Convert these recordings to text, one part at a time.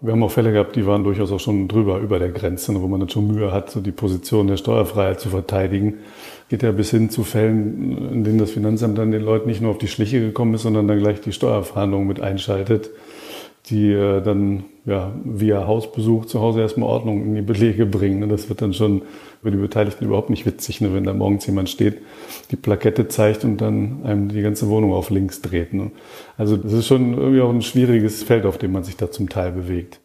Wir haben auch Fälle gehabt, die waren durchaus auch schon drüber, über der Grenze, wo man dann schon Mühe hat, so die Position der Steuerfreiheit zu verteidigen. Geht ja bis hin zu Fällen, in denen das Finanzamt dann den Leuten nicht nur auf die Schliche gekommen ist, sondern dann gleich die Steuerverhandlungen mit einschaltet die äh, dann ja, via Hausbesuch zu Hause erstmal Ordnung in die Belege bringen. Das wird dann schon für die Beteiligten überhaupt nicht witzig, ne, wenn da morgens jemand steht, die Plakette zeigt und dann einem die ganze Wohnung auf links dreht. Ne. Also das ist schon irgendwie auch ein schwieriges Feld, auf dem man sich da zum Teil bewegt.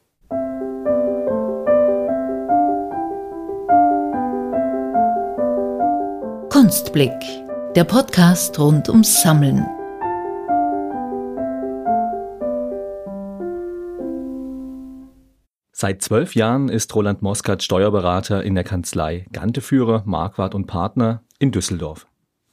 Kunstblick, der Podcast rund ums Sammeln. Seit zwölf Jahren ist Roland Moskat Steuerberater in der Kanzlei Ganteführer, Marquardt und Partner in Düsseldorf.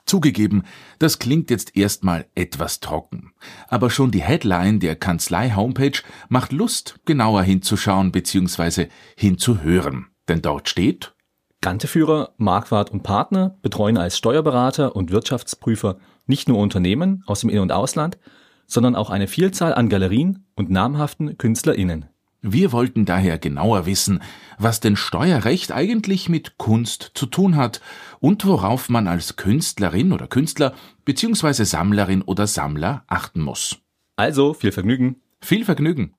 Zugegeben, das klingt jetzt erstmal etwas trocken. Aber schon die Headline der Kanzlei-Homepage macht Lust, genauer hinzuschauen bzw. hinzuhören. Denn dort steht Ganteführer, Marquardt und Partner betreuen als Steuerberater und Wirtschaftsprüfer nicht nur Unternehmen aus dem In- und Ausland, sondern auch eine Vielzahl an Galerien und namhaften KünstlerInnen. Wir wollten daher genauer wissen, was denn Steuerrecht eigentlich mit Kunst zu tun hat und worauf man als Künstlerin oder Künstler bzw. Sammlerin oder Sammler achten muss. Also viel Vergnügen. Viel Vergnügen.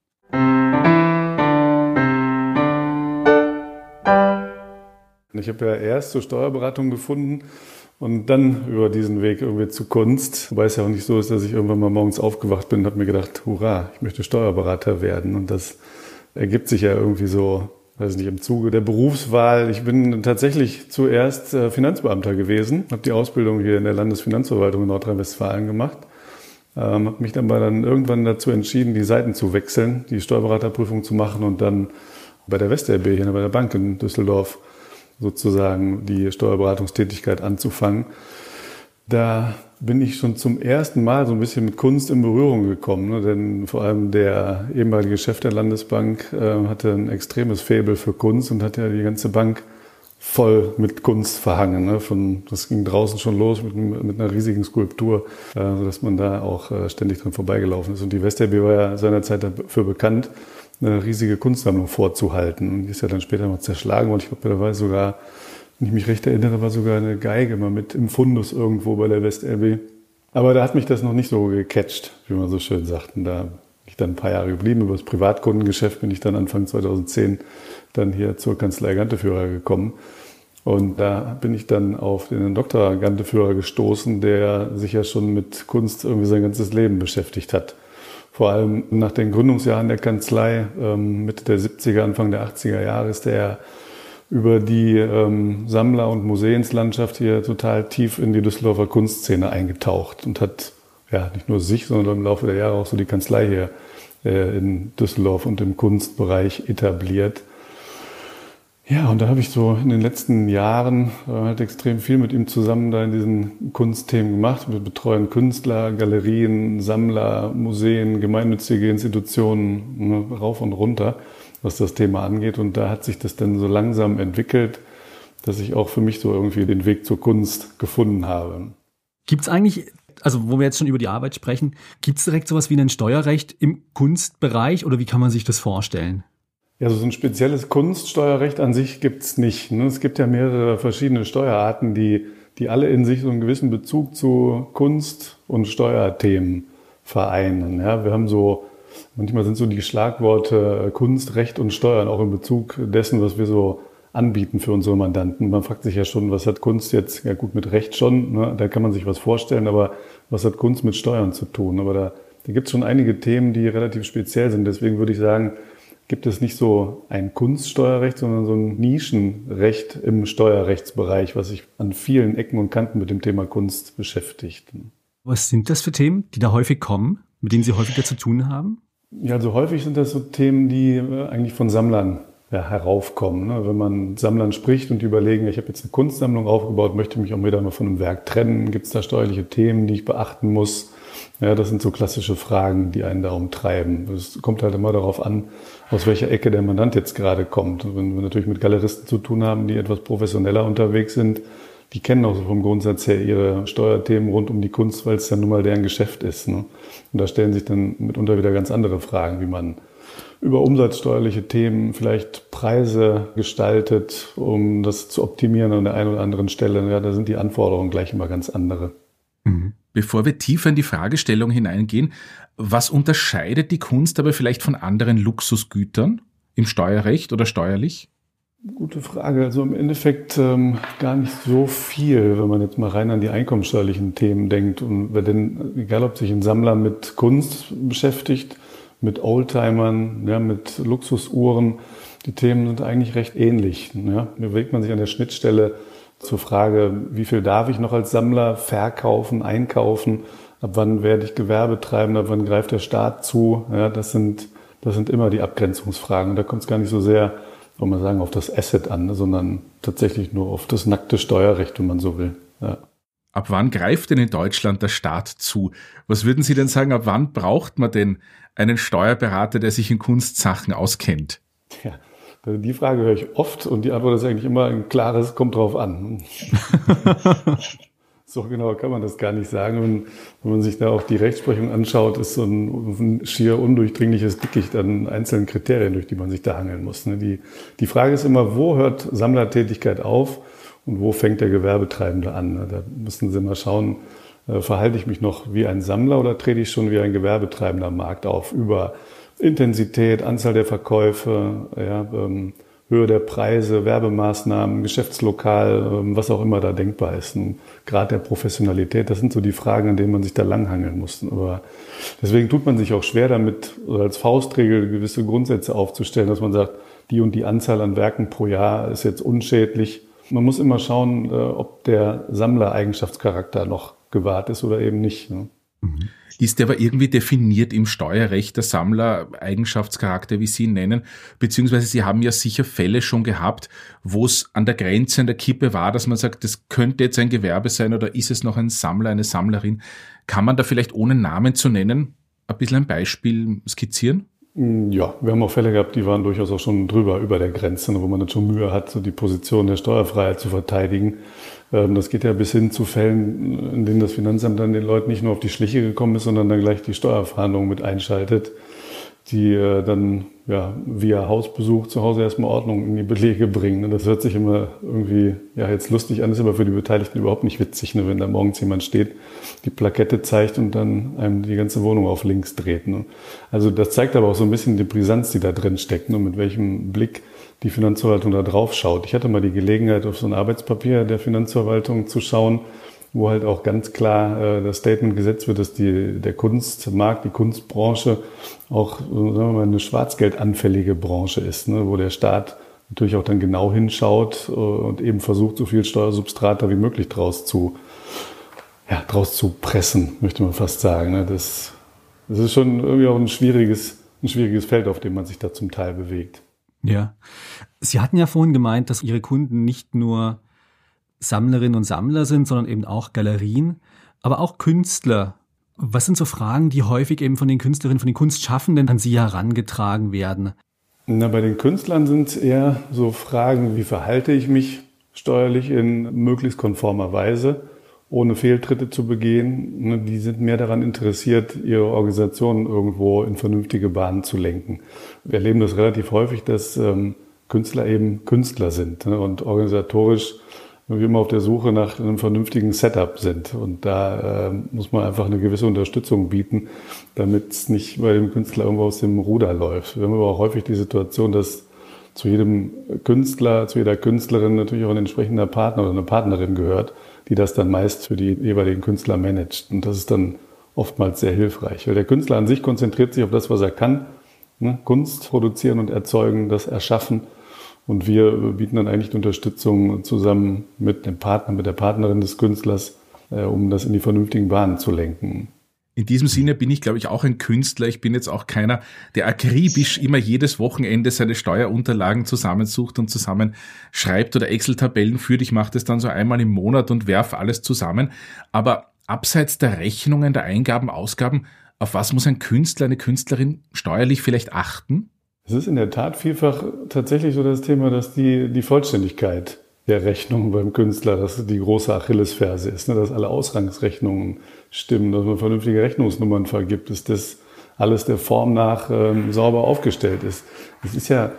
Ich habe ja erst zur Steuerberatung gefunden und dann über diesen Weg irgendwie zu Kunst. Wobei es ja auch nicht so ist, dass ich irgendwann mal morgens aufgewacht bin und habe mir gedacht, hurra, ich möchte Steuerberater werden. Und das ergibt sich ja irgendwie so, weiß nicht, im Zuge der Berufswahl. Ich bin tatsächlich zuerst äh, Finanzbeamter gewesen, habe die Ausbildung hier in der Landesfinanzverwaltung in Nordrhein-Westfalen gemacht. Ähm, habe mich dann mal dann irgendwann dazu entschieden, die Seiten zu wechseln, die Steuerberaterprüfung zu machen und dann bei der WestRB hier bei der Bank in Düsseldorf sozusagen die Steuerberatungstätigkeit anzufangen. Da bin ich schon zum ersten Mal so ein bisschen mit Kunst in Berührung gekommen. Ne? Denn vor allem der ehemalige Chef der Landesbank äh, hatte ein extremes Faible für Kunst und hat ja die ganze Bank voll mit Kunst verhangen. Ne? Von, das ging draußen schon los mit, mit einer riesigen Skulptur, äh, sodass man da auch äh, ständig dran vorbeigelaufen ist. Und die Westerby war ja seinerzeit dafür bekannt, eine riesige Kunstsammlung vorzuhalten. Und die ist ja dann später noch zerschlagen worden. Ich glaube, da war sogar wenn ich mich recht erinnere, war sogar eine Geige mal mit im Fundus irgendwo bei der WestLB. Aber da hat mich das noch nicht so gecatcht, wie man so schön sagt. Und da bin ich dann ein paar Jahre geblieben. Über das Privatkundengeschäft bin ich dann Anfang 2010 dann hier zur Kanzlei Ganteführer gekommen. Und da bin ich dann auf den Dr. Ganteführer gestoßen, der sich ja schon mit Kunst irgendwie sein ganzes Leben beschäftigt hat. Vor allem nach den Gründungsjahren der Kanzlei, ähm, Mitte der 70er, Anfang der 80er Jahre, ist er über die ähm, Sammler- und Museumslandschaft hier total tief in die Düsseldorfer Kunstszene eingetaucht und hat ja nicht nur sich, sondern im Laufe der Jahre auch so die Kanzlei hier äh, in Düsseldorf und im Kunstbereich etabliert. Ja, und da habe ich so in den letzten Jahren äh, halt extrem viel mit ihm zusammen da in diesen Kunstthemen gemacht. Wir betreuen Künstler, Galerien, Sammler, Museen, gemeinnützige Institutionen ne, rauf und runter was das Thema angeht. Und da hat sich das dann so langsam entwickelt, dass ich auch für mich so irgendwie den Weg zur Kunst gefunden habe. Gibt es eigentlich, also wo wir jetzt schon über die Arbeit sprechen, gibt es direkt sowas wie ein Steuerrecht im Kunstbereich oder wie kann man sich das vorstellen? Ja, so ein spezielles Kunststeuerrecht an sich gibt's nicht. Ne? Es gibt ja mehrere verschiedene Steuerarten, die, die alle in sich so einen gewissen Bezug zu Kunst und Steuerthemen vereinen. Ja, wir haben so Manchmal sind so die Schlagworte äh, Kunst, Recht und Steuern auch in Bezug dessen, was wir so anbieten für unsere Mandanten. Man fragt sich ja schon, was hat Kunst jetzt, ja gut, mit Recht schon, ne? da kann man sich was vorstellen, aber was hat Kunst mit Steuern zu tun? Aber da, da gibt es schon einige Themen, die relativ speziell sind. Deswegen würde ich sagen, gibt es nicht so ein Kunststeuerrecht, sondern so ein Nischenrecht im Steuerrechtsbereich, was sich an vielen Ecken und Kanten mit dem Thema Kunst beschäftigt. Was sind das für Themen, die da häufig kommen? mit denen Sie häufiger zu tun haben? Ja, also häufig sind das so Themen, die äh, eigentlich von Sammlern ja, heraufkommen. Ne? Wenn man Sammlern spricht und die überlegen, ich habe jetzt eine Kunstsammlung aufgebaut, möchte mich auch wieder mal von einem Werk trennen, gibt es da steuerliche Themen, die ich beachten muss? Ja, das sind so klassische Fragen, die einen da umtreiben. Es kommt halt immer darauf an, aus welcher Ecke der Mandant jetzt gerade kommt. wenn wir natürlich mit Galeristen zu tun haben, die etwas professioneller unterwegs sind, die kennen auch so vom Grundsatz her ihre Steuerthemen rund um die Kunst, weil es ja nun mal deren Geschäft ist. Ne? Und da stellen sich dann mitunter wieder ganz andere Fragen, wie man über umsatzsteuerliche Themen vielleicht Preise gestaltet, um das zu optimieren an der einen oder anderen Stelle. Ja, da sind die Anforderungen gleich immer ganz andere. Mhm. Bevor wir tiefer in die Fragestellung hineingehen, was unterscheidet die Kunst aber vielleicht von anderen Luxusgütern im Steuerrecht oder steuerlich? Gute Frage. Also im Endeffekt ähm, gar nicht so viel, wenn man jetzt mal rein an die einkommenssteuerlichen Themen denkt. Und denn, egal ob sich ein Sammler mit Kunst beschäftigt, mit Oldtimern, ja, mit Luxusuhren, die Themen sind eigentlich recht ähnlich. Ja. Bewegt man sich an der Schnittstelle zur Frage, wie viel darf ich noch als Sammler verkaufen, einkaufen, ab wann werde ich Gewerbe treiben, ab wann greift der Staat zu. Ja, das sind, das sind immer die Abgrenzungsfragen. Da kommt es gar nicht so sehr soll man sagen, auf das Asset an, sondern tatsächlich nur auf das nackte Steuerrecht, wenn man so will. Ja. Ab wann greift denn in Deutschland der Staat zu? Was würden Sie denn sagen, ab wann braucht man denn einen Steuerberater, der sich in Kunstsachen auskennt? Ja, die Frage höre ich oft und die Antwort ist eigentlich immer ein klares, kommt drauf an. So genau kann man das gar nicht sagen. Und wenn man sich da auch die Rechtsprechung anschaut, ist so ein, ein schier undurchdringliches Dickicht an einzelnen Kriterien, durch die man sich da hangeln muss. Ne? Die, die Frage ist immer, wo hört Sammlertätigkeit auf und wo fängt der Gewerbetreibende an? Ne? Da müssen Sie mal schauen, äh, verhalte ich mich noch wie ein Sammler oder trete ich schon wie ein Gewerbetreibender am Markt auf? Über Intensität, Anzahl der Verkäufe, ja, ähm, Höhe der Preise, Werbemaßnahmen, Geschäftslokal, ähm, was auch immer da denkbar ist. Ein Grad der Professionalität, das sind so die Fragen, an denen man sich da langhangeln muss. Aber deswegen tut man sich auch schwer damit, als Faustregel gewisse Grundsätze aufzustellen, dass man sagt, die und die Anzahl an Werken pro Jahr ist jetzt unschädlich. Man muss immer schauen, äh, ob der Sammlereigenschaftscharakter noch gewahrt ist oder eben nicht. Ne? Mhm ist aber irgendwie definiert im Steuerrecht der Sammler Eigenschaftscharakter, wie Sie ihn nennen, beziehungsweise Sie haben ja sicher Fälle schon gehabt, wo es an der Grenze, an der Kippe war, dass man sagt, das könnte jetzt ein Gewerbe sein oder ist es noch ein Sammler, eine Sammlerin. Kann man da vielleicht ohne Namen zu nennen ein bisschen ein Beispiel skizzieren? Mm, ja, wir haben auch Fälle gehabt, die waren durchaus auch schon drüber, über der Grenze, wo man dann schon Mühe hat, so die Position der Steuerfreiheit zu verteidigen. Ähm, das geht ja bis hin zu Fällen, in denen das Finanzamt dann den Leuten nicht nur auf die Schliche gekommen ist, sondern dann gleich die Steuerverhandlungen mit einschaltet, die äh, dann ja, via Hausbesuch zu Hause erstmal Ordnung in die Belege bringen. Das hört sich immer irgendwie ja jetzt lustig an, ist aber für die Beteiligten überhaupt nicht witzig, ne, wenn da morgens jemand steht, die Plakette zeigt und dann einem die ganze Wohnung auf links dreht. Ne. Also das zeigt aber auch so ein bisschen die Brisanz, die da drin steckt ne, und mit welchem Blick die Finanzverwaltung da drauf schaut. Ich hatte mal die Gelegenheit, auf so ein Arbeitspapier der Finanzverwaltung zu schauen, wo halt auch ganz klar äh, das Statement gesetzt wird, dass die, der Kunstmarkt, die Kunstbranche auch sagen wir mal, eine schwarzgeldanfällige Branche ist, ne, wo der Staat natürlich auch dann genau hinschaut äh, und eben versucht, so viel Steuersubstrat da wie möglich draus zu, ja, draus zu pressen, möchte man fast sagen. Ne. Das, das ist schon irgendwie auch ein schwieriges, ein schwieriges Feld, auf dem man sich da zum Teil bewegt. Ja. Sie hatten ja vorhin gemeint, dass Ihre Kunden nicht nur Sammlerinnen und Sammler sind, sondern eben auch Galerien, aber auch Künstler. Was sind so Fragen, die häufig eben von den Künstlerinnen, von den Kunstschaffenden an Sie herangetragen werden? Na, bei den Künstlern sind es eher so Fragen, wie verhalte ich mich steuerlich in möglichst konformer Weise, ohne Fehltritte zu begehen. Ne, die sind mehr daran interessiert, ihre Organisation irgendwo in vernünftige Bahnen zu lenken. Wir erleben das relativ häufig, dass ähm, Künstler eben Künstler sind ne, und organisatorisch wir immer auf der Suche nach einem vernünftigen Setup sind. Und da äh, muss man einfach eine gewisse Unterstützung bieten, damit es nicht bei dem Künstler irgendwo aus dem Ruder läuft. Wir haben aber auch häufig die Situation, dass zu jedem Künstler, zu jeder Künstlerin natürlich auch ein entsprechender Partner oder eine Partnerin gehört, die das dann meist für die jeweiligen Künstler managt. Und das ist dann oftmals sehr hilfreich, weil der Künstler an sich konzentriert sich auf das, was er kann. Ne? Kunst produzieren und erzeugen, das erschaffen und wir bieten dann eigentlich die Unterstützung zusammen mit dem Partner, mit der Partnerin des Künstlers, äh, um das in die vernünftigen Bahnen zu lenken. In diesem Sinne bin ich, glaube ich, auch ein Künstler. Ich bin jetzt auch keiner, der akribisch immer jedes Wochenende seine Steuerunterlagen zusammensucht und zusammenschreibt oder Excel-Tabellen führt. Ich mache das dann so einmal im Monat und werfe alles zusammen. Aber abseits der Rechnungen, der Eingaben, Ausgaben, auf was muss ein Künstler, eine Künstlerin steuerlich vielleicht achten? Es ist in der Tat vielfach tatsächlich so das Thema, dass die, die Vollständigkeit der Rechnung beim Künstler, dass die große Achillesferse ist, ne? dass alle Ausrangsrechnungen stimmen, dass man vernünftige Rechnungsnummern vergibt, ist das alles der Form nach ähm, sauber aufgestellt ist. Es ist ja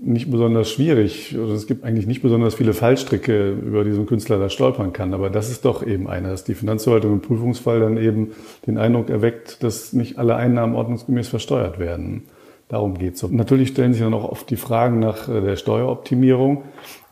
nicht besonders schwierig. es gibt eigentlich nicht besonders viele Fallstricke, über die so ein Künstler da stolpern kann. Aber das ist doch eben einer, dass die Finanzverwaltung im Prüfungsfall dann eben den Eindruck erweckt, dass nicht alle Einnahmen ordnungsgemäß versteuert werden. Darum geht es. Natürlich stellen sich dann auch oft die Fragen nach äh, der Steueroptimierung.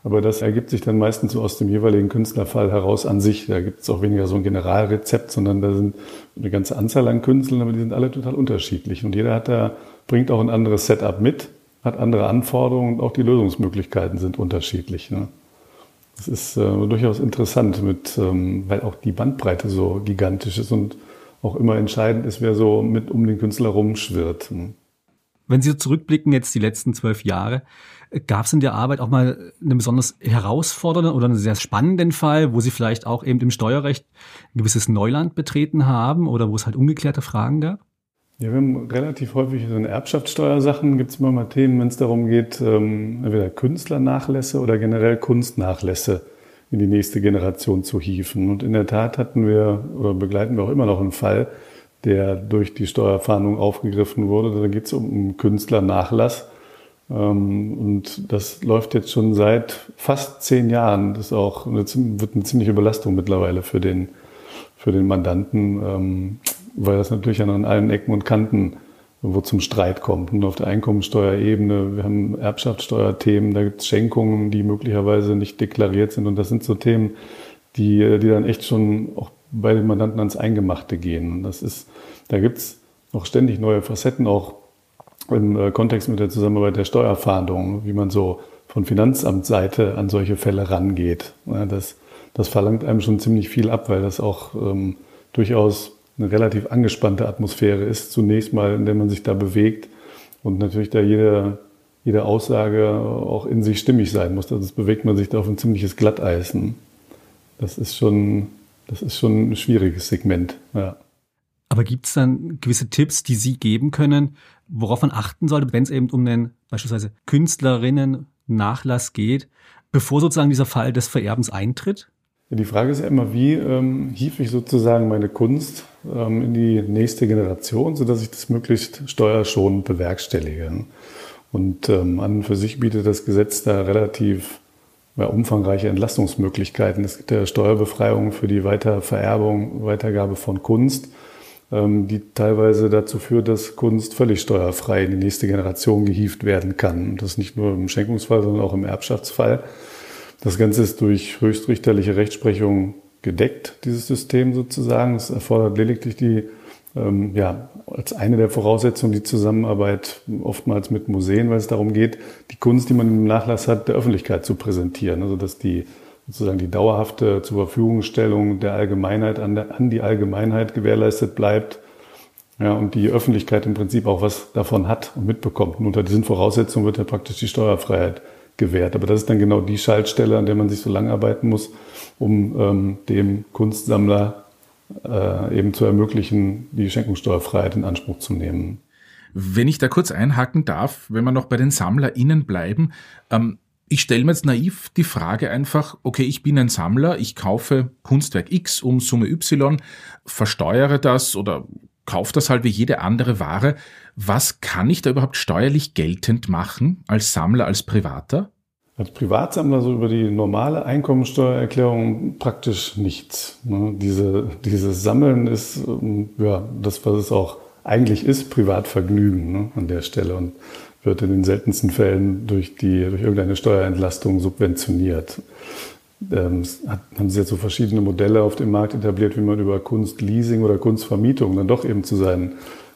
Aber das ergibt sich dann meistens so aus dem jeweiligen Künstlerfall heraus an sich. Da gibt es auch weniger so ein Generalrezept, sondern da sind eine ganze Anzahl an Künstlern, aber die sind alle total unterschiedlich. Und jeder hat da, bringt auch ein anderes Setup mit hat andere Anforderungen und auch die Lösungsmöglichkeiten sind unterschiedlich. Ne? Das ist äh, durchaus interessant, mit, ähm, weil auch die Bandbreite so gigantisch ist und auch immer entscheidend ist, wer so mit um den Künstler rumschwirrt. Ne? Wenn Sie zurückblicken, jetzt die letzten zwölf Jahre, gab es in der Arbeit auch mal einen besonders herausfordernden oder einen sehr spannenden Fall, wo Sie vielleicht auch eben im Steuerrecht ein gewisses Neuland betreten haben oder wo es halt ungeklärte Fragen gab? Ja, wir haben relativ häufig so eine Erbschaftssteuersachen, gibt es immer mal Themen, wenn es darum geht, ähm, entweder Künstlernachlässe oder generell Kunstnachlässe in die nächste Generation zu hieven. Und in der Tat hatten wir oder begleiten wir auch immer noch einen Fall, der durch die Steuerfahndung aufgegriffen wurde. Da geht es um einen Künstlernachlass. Ähm, und das läuft jetzt schon seit fast zehn Jahren. Das ist auch eine, wird eine ziemliche Belastung mittlerweile für den, für den Mandanten. Ähm, weil das natürlich an allen Ecken und Kanten wo zum Streit kommt. Und auf der Einkommensteuerebene, wir haben Erbschaftssteuerthemen, da gibt es Schenkungen, die möglicherweise nicht deklariert sind. Und das sind so Themen, die, die dann echt schon auch bei den Mandanten ans Eingemachte gehen. Und das ist, da gibt es auch ständig neue Facetten, auch im äh, Kontext mit der Zusammenarbeit der Steuerfahndung, wie man so von Finanzamtsseite an solche Fälle rangeht. Das, das verlangt einem schon ziemlich viel ab, weil das auch ähm, durchaus eine relativ angespannte Atmosphäre ist, zunächst mal, in der man sich da bewegt und natürlich da jede, jede Aussage auch in sich stimmig sein muss. Also bewegt man sich da auf ein ziemliches Glatteisen. Das ist schon, das ist schon ein schwieriges Segment, ja. Aber gibt es dann gewisse Tipps, die Sie geben können, worauf man achten sollte, wenn es eben um den beispielsweise Künstlerinnen-Nachlass geht, bevor sozusagen dieser Fall des Vererbens eintritt? Die Frage ist ja immer, wie ähm, hief ich sozusagen meine Kunst ähm, in die nächste Generation, sodass ich das möglichst steuerschonend bewerkstellige. Und ähm, an und für sich bietet das Gesetz da relativ ja, umfangreiche Entlastungsmöglichkeiten. Es gibt ja Steuerbefreiungen für die Weitervererbung, Weitergabe von Kunst, ähm, die teilweise dazu führt, dass Kunst völlig steuerfrei in die nächste Generation gehievt werden kann. Und das nicht nur im Schenkungsfall, sondern auch im Erbschaftsfall. Das Ganze ist durch höchstrichterliche Rechtsprechung gedeckt, dieses System sozusagen. Es erfordert lediglich die, ähm, ja, als eine der Voraussetzungen die Zusammenarbeit oftmals mit Museen, weil es darum geht, die Kunst, die man im Nachlass hat, der Öffentlichkeit zu präsentieren. Also dass die sozusagen die dauerhafte Zurverfügungstellung der Allgemeinheit an, der, an die Allgemeinheit gewährleistet bleibt. Ja, und die Öffentlichkeit im Prinzip auch was davon hat und mitbekommt. Und unter diesen Voraussetzungen wird ja praktisch die Steuerfreiheit gewährt. Aber das ist dann genau die Schaltstelle, an der man sich so lang arbeiten muss, um ähm, dem Kunstsammler äh, eben zu ermöglichen, die Schenkungssteuerfreiheit in Anspruch zu nehmen. Wenn ich da kurz einhaken darf, wenn wir noch bei den SammlerInnen bleiben, ähm, ich stelle mir jetzt naiv die Frage einfach, okay, ich bin ein Sammler, ich kaufe Kunstwerk X um Summe Y, versteuere das oder kaufe das halt wie jede andere Ware. Was kann ich da überhaupt steuerlich geltend machen als Sammler, als Privater? Als Privatsammler so über die normale Einkommensteuererklärung praktisch nichts. Ne? Diese, dieses Sammeln ist ähm, ja das, was es auch eigentlich ist, Privatvergnügen ne, an der Stelle und wird in den seltensten Fällen durch, die, durch irgendeine Steuerentlastung subventioniert. Ähm, hat, haben sie jetzt so verschiedene Modelle auf dem Markt etabliert, wie man über Kunstleasing oder Kunstvermietung dann doch eben zu seinen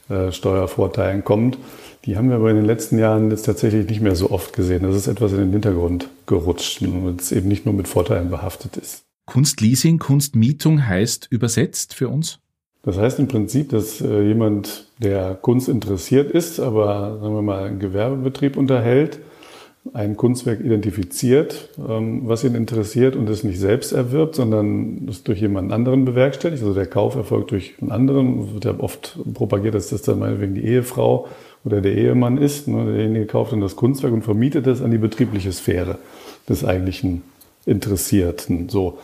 äh, Steuervorteilen kommt. Die haben wir aber in den letzten Jahren jetzt tatsächlich nicht mehr so oft gesehen. Das ist etwas in den Hintergrund gerutscht, weil es eben nicht nur mit Vorteilen behaftet ist. Kunstleasing, Kunstmietung heißt übersetzt für uns? Das heißt im Prinzip, dass äh, jemand, der Kunst interessiert ist, aber sagen wir mal einen Gewerbebetrieb unterhält, ein Kunstwerk identifiziert, ähm, was ihn interessiert und es nicht selbst erwirbt, sondern es durch jemanden anderen bewerkstelligt. Also der Kauf erfolgt durch einen anderen. Es wird ja oft propagiert, dass das dann meinetwegen die Ehefrau oder der Ehemann ist. Ne? Derjenige kauft dann das Kunstwerk und vermietet es an die betriebliche Sphäre des eigentlichen Interessierten. So.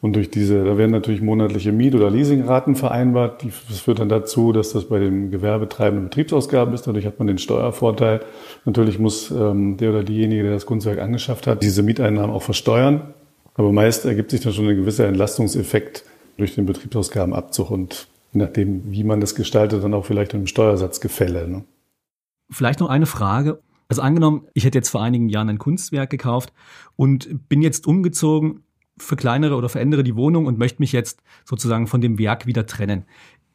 Und durch diese, da werden natürlich monatliche Miet- oder Leasingraten vereinbart. Das führt dann dazu, dass das bei den gewerbetreibenden Betriebsausgaben ist. Dadurch hat man den Steuervorteil. Natürlich muss ähm, der oder diejenige, der das Kunstwerk angeschafft hat, diese Mieteinnahmen auch versteuern. Aber meist ergibt sich dann schon ein gewisser Entlastungseffekt durch den Betriebsausgabenabzug und je nachdem, wie man das gestaltet, dann auch vielleicht im Steuersatzgefälle. Ne? Vielleicht noch eine Frage. Also angenommen, ich hätte jetzt vor einigen Jahren ein Kunstwerk gekauft und bin jetzt umgezogen, verkleinere oder verändere die Wohnung und möchte mich jetzt sozusagen von dem Werk wieder trennen.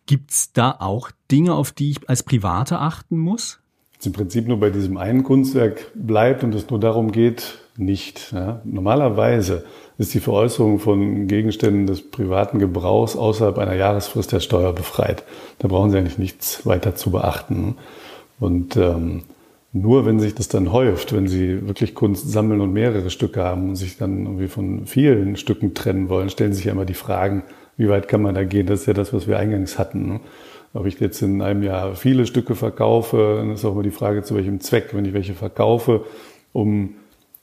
Gibt's da auch Dinge, auf die ich als Privater achten muss? Jetzt im Prinzip nur bei diesem einen Kunstwerk bleibt und es nur darum geht, nicht. Ja. Normalerweise ist die Veräußerung von Gegenständen des privaten Gebrauchs außerhalb einer Jahresfrist der Steuer befreit. Da brauchen Sie eigentlich nichts weiter zu beachten. Und ähm, nur wenn sich das dann häuft, wenn Sie wirklich Kunst sammeln und mehrere Stücke haben und sich dann irgendwie von vielen Stücken trennen wollen, stellen sich ja immer die Fragen, wie weit kann man da gehen? Das ist ja das, was wir eingangs hatten. Ne? Ob ich jetzt in einem Jahr viele Stücke verkaufe, dann ist auch immer die Frage, zu welchem Zweck. Wenn ich welche verkaufe, um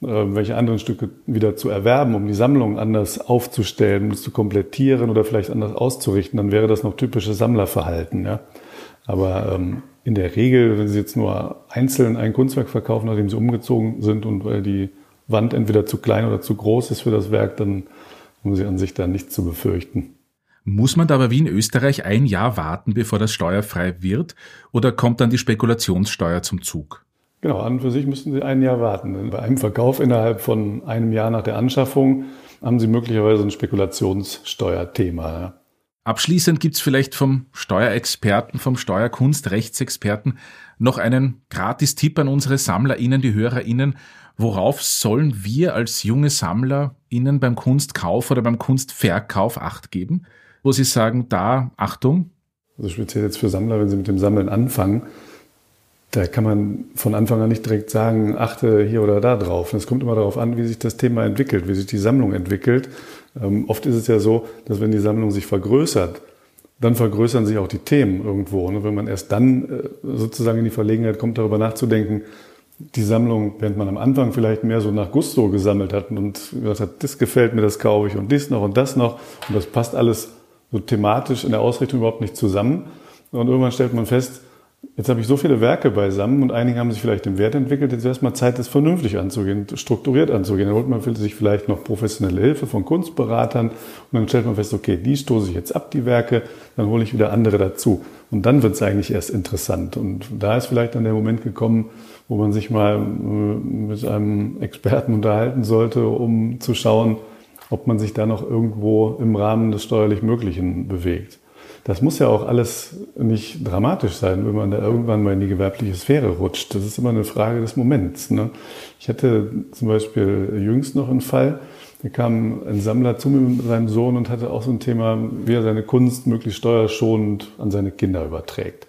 äh, welche anderen Stücke wieder zu erwerben, um die Sammlung anders aufzustellen, um es zu komplettieren oder vielleicht anders auszurichten, dann wäre das noch typisches Sammlerverhalten. Ja? Aber ähm, in der Regel, wenn Sie jetzt nur einzeln ein Kunstwerk verkaufen, nachdem Sie umgezogen sind und weil die Wand entweder zu klein oder zu groß ist für das Werk, dann haben Sie an sich da nichts zu befürchten. Muss man da aber wie in Österreich ein Jahr warten, bevor das steuerfrei wird? Oder kommt dann die Spekulationssteuer zum Zug? Genau, an und für sich müssen Sie ein Jahr warten. Bei einem Verkauf innerhalb von einem Jahr nach der Anschaffung haben Sie möglicherweise ein Spekulationssteuerthema. Abschließend gibt's vielleicht vom Steuerexperten, vom Steuerkunstrechtsexperten noch einen Gratis-Tipp an unsere SammlerInnen, die HörerInnen. Worauf sollen wir als junge SammlerInnen beim Kunstkauf oder beim Kunstverkauf Acht geben? Wo sie sagen, da, Achtung. Also speziell jetzt für Sammler, wenn sie mit dem Sammeln anfangen, da kann man von Anfang an nicht direkt sagen, achte hier oder da drauf. Es kommt immer darauf an, wie sich das Thema entwickelt, wie sich die Sammlung entwickelt. Ähm, oft ist es ja so, dass wenn die Sammlung sich vergrößert, dann vergrößern sich auch die Themen irgendwo. Und wenn man erst dann äh, sozusagen in die Verlegenheit kommt, darüber nachzudenken, die Sammlung, während man am Anfang vielleicht mehr so nach Gusto gesammelt hat und gesagt hat, das gefällt mir, das kaufe ich und dies noch und das noch und das passt alles so thematisch in der Ausrichtung überhaupt nicht zusammen. Und irgendwann stellt man fest, Jetzt habe ich so viele Werke beisammen und einige haben sich vielleicht im Wert entwickelt. Jetzt wäre es mal Zeit, das vernünftig anzugehen, strukturiert anzugehen. Dann holt man sich vielleicht noch professionelle Hilfe von Kunstberatern und dann stellt man fest, okay, die stoße ich jetzt ab, die Werke, dann hole ich wieder andere dazu. Und dann wird es eigentlich erst interessant. Und da ist vielleicht dann der Moment gekommen, wo man sich mal äh, mit einem Experten unterhalten sollte, um zu schauen, ob man sich da noch irgendwo im Rahmen des steuerlich Möglichen bewegt. Das muss ja auch alles nicht dramatisch sein, wenn man da irgendwann mal in die gewerbliche Sphäre rutscht. Das ist immer eine Frage des Moments. Ne? Ich hatte zum Beispiel jüngst noch einen Fall, da kam ein Sammler zu mir mit seinem Sohn und hatte auch so ein Thema, wie er seine Kunst möglichst steuerschonend an seine Kinder überträgt.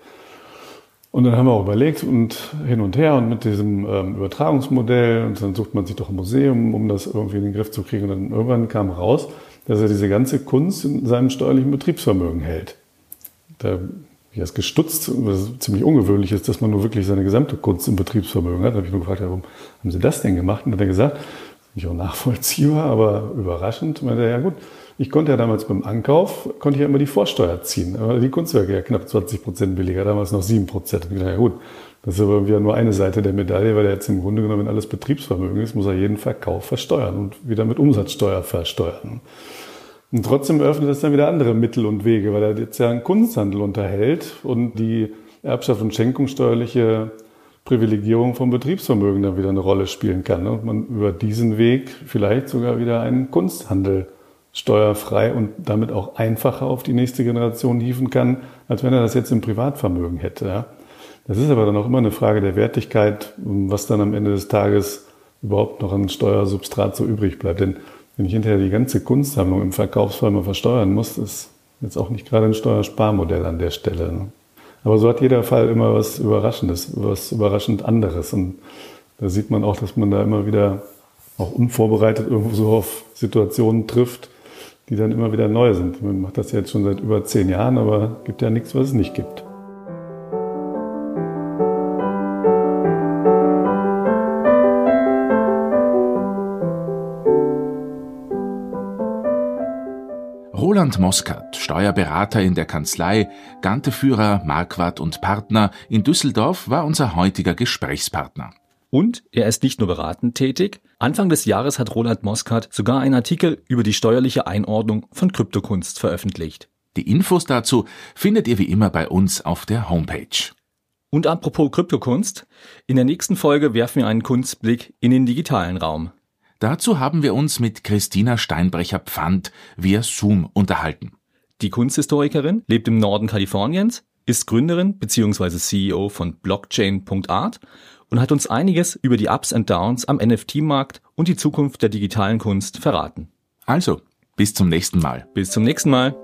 Und dann haben wir auch überlegt und hin und her und mit diesem ähm, Übertragungsmodell und dann sucht man sich doch ein Museum, um das irgendwie in den Griff zu kriegen. Und dann irgendwann kam raus, dass er diese ganze Kunst in seinem steuerlichen Betriebsvermögen hält da ich erst gestutzt, was ziemlich ungewöhnlich ist, dass man nur wirklich seine gesamte Kunst im Betriebsvermögen hat. Da habe ich nur gefragt, warum haben Sie das denn gemacht? Und dann hat er gesagt, nicht auch nachvollziehbar, aber überraschend. Meinte, ja gut, ich konnte ja damals beim Ankauf, konnte ich ja immer die Vorsteuer ziehen. Aber die Kunstwerke ja knapp 20 Prozent billiger, damals noch 7 Prozent. Und ich dachte, ja gut, das ist aber wieder nur eine Seite der Medaille, weil er jetzt im Grunde genommen, wenn alles Betriebsvermögen ist, muss er jeden Verkauf versteuern und wieder mit Umsatzsteuer versteuern. Und trotzdem eröffnet das dann wieder andere Mittel und Wege, weil er jetzt ja einen Kunsthandel unterhält und die Erbschaft und Schenkungssteuerliche Privilegierung vom Betriebsvermögen dann wieder eine Rolle spielen kann. Und man über diesen Weg vielleicht sogar wieder einen Kunsthandel steuerfrei und damit auch einfacher auf die nächste Generation hieven kann, als wenn er das jetzt im Privatvermögen hätte. Das ist aber dann auch immer eine Frage der Wertigkeit, was dann am Ende des Tages überhaupt noch an Steuersubstrat so übrig bleibt. Denn wenn ich hinterher die ganze Kunstsammlung im Verkaufsfall mal versteuern muss, ist jetzt auch nicht gerade ein Steuersparmodell an der Stelle. Ne? Aber so hat jeder Fall immer was Überraschendes, was überraschend anderes. Und da sieht man auch, dass man da immer wieder auch unvorbereitet irgendwo so auf Situationen trifft, die dann immer wieder neu sind. Man macht das jetzt schon seit über zehn Jahren, aber gibt ja nichts, was es nicht gibt. Roland Moskat, Steuerberater in der Kanzlei, Ganteführer Marquardt und Partner in Düsseldorf, war unser heutiger Gesprächspartner. Und er ist nicht nur beratend tätig. Anfang des Jahres hat Roland Moskat sogar einen Artikel über die steuerliche Einordnung von Kryptokunst veröffentlicht. Die Infos dazu findet ihr wie immer bei uns auf der Homepage. Und apropos Kryptokunst, in der nächsten Folge werfen wir einen Kunstblick in den digitalen Raum. Dazu haben wir uns mit Christina Steinbrecher-Pfand via Zoom unterhalten. Die Kunsthistorikerin lebt im Norden Kaliforniens, ist Gründerin bzw. CEO von Blockchain.art und hat uns einiges über die Ups und Downs am NFT-Markt und die Zukunft der digitalen Kunst verraten. Also, bis zum nächsten Mal. Bis zum nächsten Mal.